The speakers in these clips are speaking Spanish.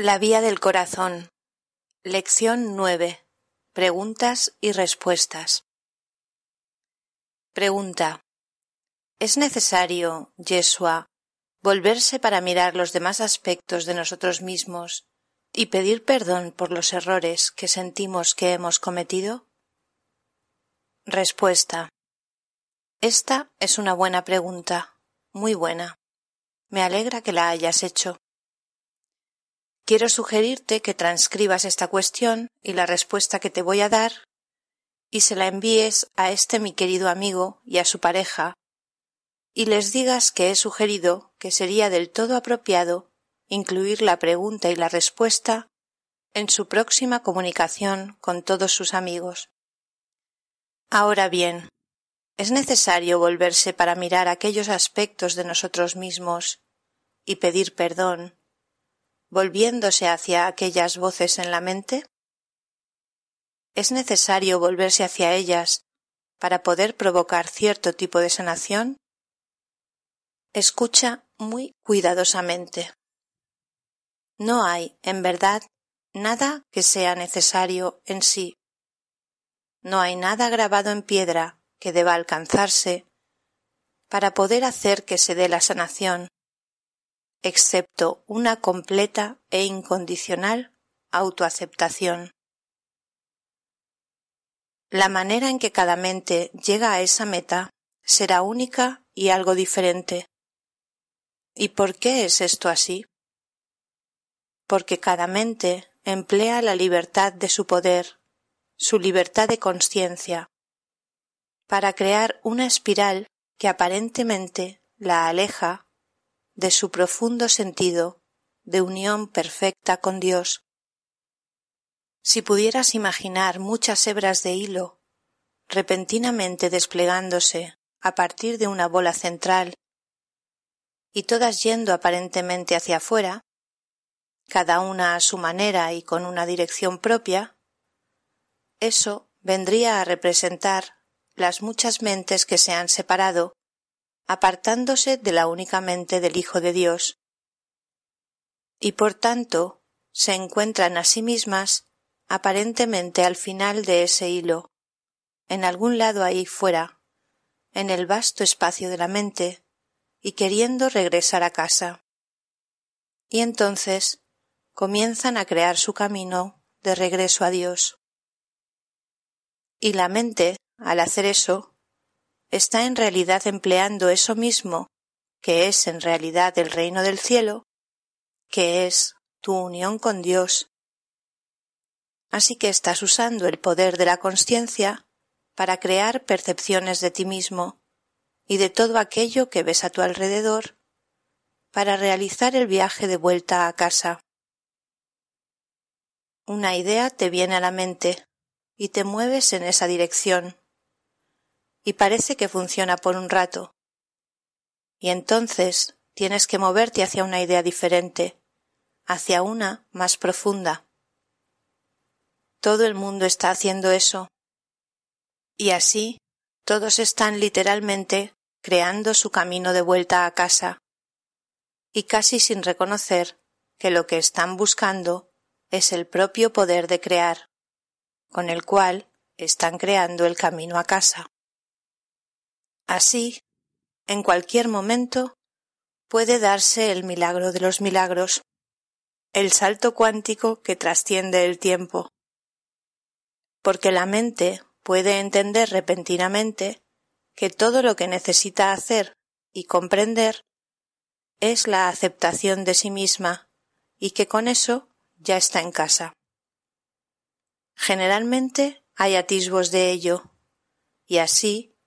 La vía del corazón. Lección 9. Preguntas y respuestas. Pregunta. ¿Es necesario, Yeshua, volverse para mirar los demás aspectos de nosotros mismos y pedir perdón por los errores que sentimos que hemos cometido? Respuesta. Esta es una buena pregunta, muy buena. Me alegra que la hayas hecho. Quiero sugerirte que transcribas esta cuestión y la respuesta que te voy a dar y se la envíes a este mi querido amigo y a su pareja y les digas que he sugerido que sería del todo apropiado incluir la pregunta y la respuesta en su próxima comunicación con todos sus amigos. Ahora bien, es necesario volverse para mirar aquellos aspectos de nosotros mismos y pedir perdón volviéndose hacia aquellas voces en la mente? ¿Es necesario volverse hacia ellas para poder provocar cierto tipo de sanación? Escucha muy cuidadosamente. No hay, en verdad, nada que sea necesario en sí. No hay nada grabado en piedra que deba alcanzarse para poder hacer que se dé la sanación excepto una completa e incondicional autoaceptación. La manera en que cada mente llega a esa meta será única y algo diferente. ¿Y por qué es esto así? Porque cada mente emplea la libertad de su poder, su libertad de conciencia, para crear una espiral que aparentemente la aleja de su profundo sentido de unión perfecta con Dios. Si pudieras imaginar muchas hebras de hilo repentinamente desplegándose a partir de una bola central y todas yendo aparentemente hacia afuera, cada una a su manera y con una dirección propia, eso vendría a representar las muchas mentes que se han separado apartándose de la única mente del Hijo de Dios, y por tanto se encuentran a sí mismas aparentemente al final de ese hilo, en algún lado ahí fuera, en el vasto espacio de la mente, y queriendo regresar a casa. Y entonces comienzan a crear su camino de regreso a Dios. Y la mente, al hacer eso, está en realidad empleando eso mismo, que es en realidad el reino del cielo, que es tu unión con Dios. Así que estás usando el poder de la conciencia para crear percepciones de ti mismo y de todo aquello que ves a tu alrededor para realizar el viaje de vuelta a casa. Una idea te viene a la mente y te mueves en esa dirección y parece que funciona por un rato. Y entonces tienes que moverte hacia una idea diferente, hacia una más profunda. Todo el mundo está haciendo eso. Y así todos están literalmente creando su camino de vuelta a casa, y casi sin reconocer que lo que están buscando es el propio poder de crear, con el cual están creando el camino a casa. Así, en cualquier momento, puede darse el milagro de los milagros, el salto cuántico que trasciende el tiempo. Porque la mente puede entender repentinamente que todo lo que necesita hacer y comprender es la aceptación de sí misma y que con eso ya está en casa. Generalmente hay atisbos de ello, y así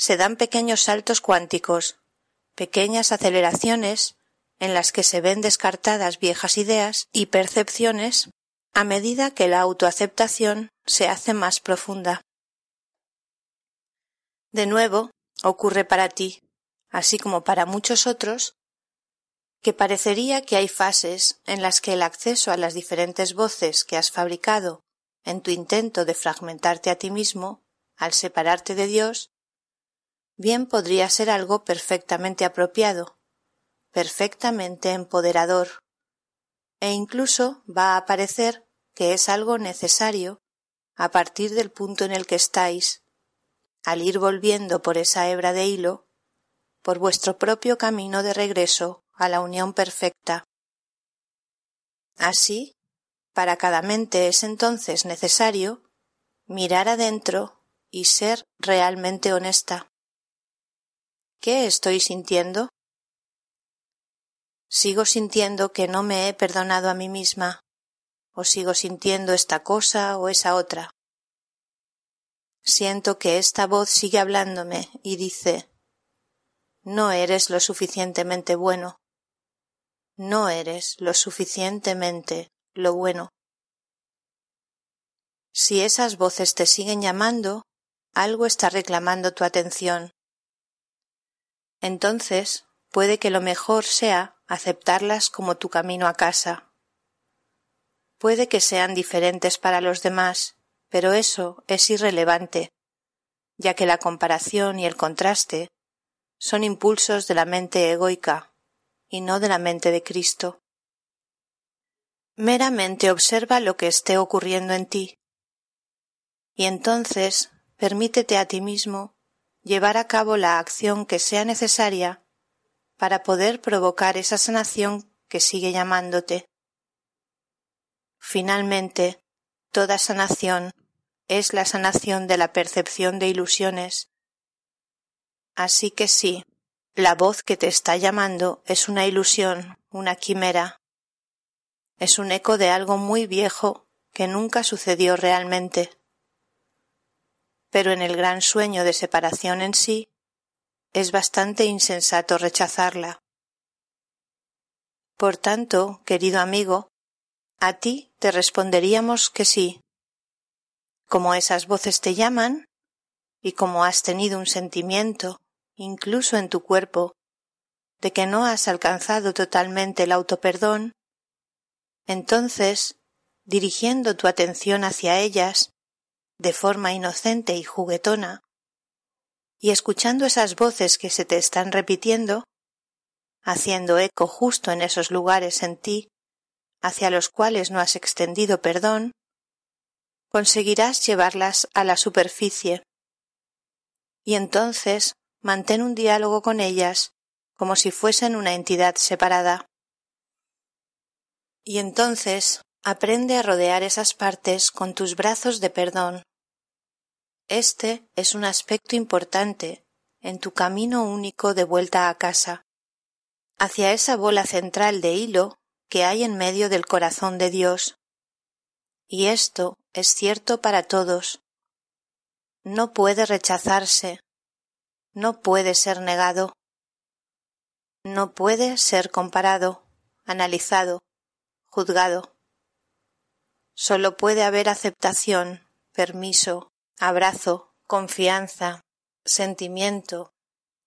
se dan pequeños saltos cuánticos, pequeñas aceleraciones en las que se ven descartadas viejas ideas y percepciones a medida que la autoaceptación se hace más profunda. De nuevo, ocurre para ti, así como para muchos otros, que parecería que hay fases en las que el acceso a las diferentes voces que has fabricado en tu intento de fragmentarte a ti mismo, al separarte de Dios, bien podría ser algo perfectamente apropiado, perfectamente empoderador, e incluso va a parecer que es algo necesario a partir del punto en el que estáis, al ir volviendo por esa hebra de hilo, por vuestro propio camino de regreso a la unión perfecta. Así, para cada mente es entonces necesario mirar adentro y ser realmente honesta. ¿Qué estoy sintiendo? ¿Sigo sintiendo que no me he perdonado a mí misma? ¿O sigo sintiendo esta cosa o esa otra? Siento que esta voz sigue hablándome y dice No eres lo suficientemente bueno. No eres lo suficientemente lo bueno. Si esas voces te siguen llamando, algo está reclamando tu atención entonces puede que lo mejor sea aceptarlas como tu camino a casa. Puede que sean diferentes para los demás, pero eso es irrelevante, ya que la comparación y el contraste son impulsos de la mente egoica y no de la mente de Cristo. Meramente observa lo que esté ocurriendo en ti, y entonces permítete a ti mismo llevar a cabo la acción que sea necesaria para poder provocar esa sanación que sigue llamándote. Finalmente, toda sanación es la sanación de la percepción de ilusiones. Así que sí, la voz que te está llamando es una ilusión, una quimera. Es un eco de algo muy viejo que nunca sucedió realmente pero en el gran sueño de separación en sí, es bastante insensato rechazarla. Por tanto, querido amigo, a ti te responderíamos que sí. Como esas voces te llaman, y como has tenido un sentimiento, incluso en tu cuerpo, de que no has alcanzado totalmente el autoperdón, entonces, dirigiendo tu atención hacia ellas, de forma inocente y juguetona, y escuchando esas voces que se te están repitiendo, haciendo eco justo en esos lugares en ti hacia los cuales no has extendido perdón, conseguirás llevarlas a la superficie. Y entonces mantén un diálogo con ellas como si fuesen una entidad separada. Y entonces aprende a rodear esas partes con tus brazos de perdón, este es un aspecto importante en tu camino único de vuelta a casa, hacia esa bola central de hilo que hay en medio del corazón de Dios. Y esto es cierto para todos. No puede rechazarse, no puede ser negado, no puede ser comparado, analizado, juzgado. Solo puede haber aceptación, permiso, abrazo, confianza, sentimiento,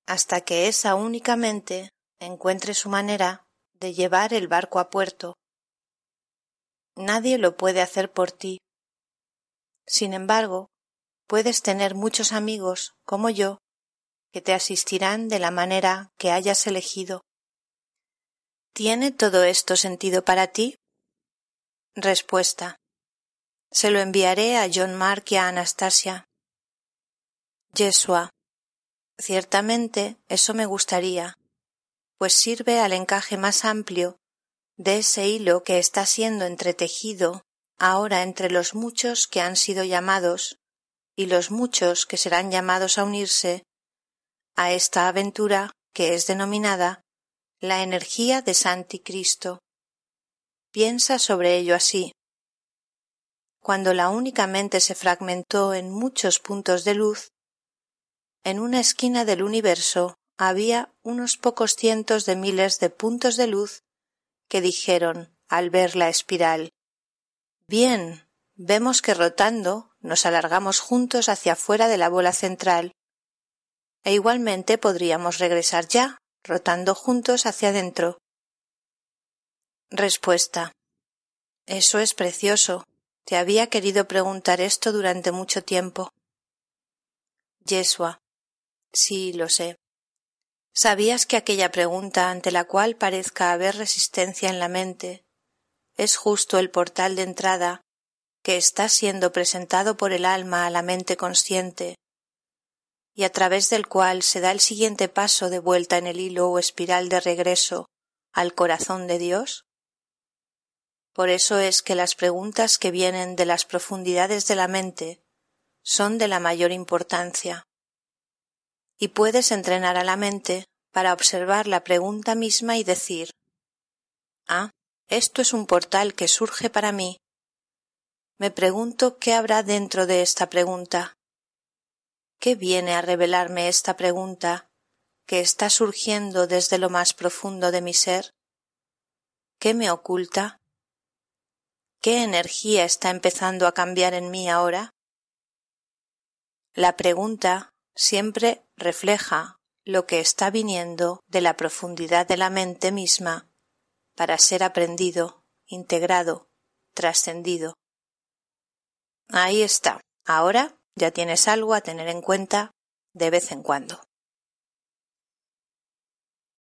hasta que esa únicamente encuentre su manera de llevar el barco a puerto. Nadie lo puede hacer por ti. Sin embargo, puedes tener muchos amigos como yo que te asistirán de la manera que hayas elegido. ¿Tiene todo esto sentido para ti? Respuesta. Se lo enviaré a John Mark y a Anastasia. Yeshua. Ciertamente eso me gustaría, pues sirve al encaje más amplio de ese hilo que está siendo entretejido ahora entre los muchos que han sido llamados y los muchos que serán llamados a unirse a esta aventura que es denominada la energía de Santi Cristo. Piensa sobre ello así cuando la única mente se fragmentó en muchos puntos de luz, en una esquina del universo había unos pocos cientos de miles de puntos de luz que dijeron al ver la espiral Bien, vemos que rotando nos alargamos juntos hacia fuera de la bola central, e igualmente podríamos regresar ya, rotando juntos hacia adentro. Respuesta. Eso es precioso, te había querido preguntar esto durante mucho tiempo. Yeshua. Sí, lo sé. ¿Sabías que aquella pregunta ante la cual parezca haber resistencia en la mente es justo el portal de entrada que está siendo presentado por el alma a la mente consciente y a través del cual se da el siguiente paso de vuelta en el hilo o espiral de regreso al corazón de Dios? Por eso es que las preguntas que vienen de las profundidades de la mente son de la mayor importancia. Y puedes entrenar a la mente para observar la pregunta misma y decir, ah, esto es un portal que surge para mí. Me pregunto qué habrá dentro de esta pregunta. ¿Qué viene a revelarme esta pregunta que está surgiendo desde lo más profundo de mi ser? ¿Qué me oculta? ¿Qué energía está empezando a cambiar en mí ahora? La pregunta siempre refleja lo que está viniendo de la profundidad de la mente misma para ser aprendido, integrado, trascendido. Ahí está. Ahora ya tienes algo a tener en cuenta de vez en cuando.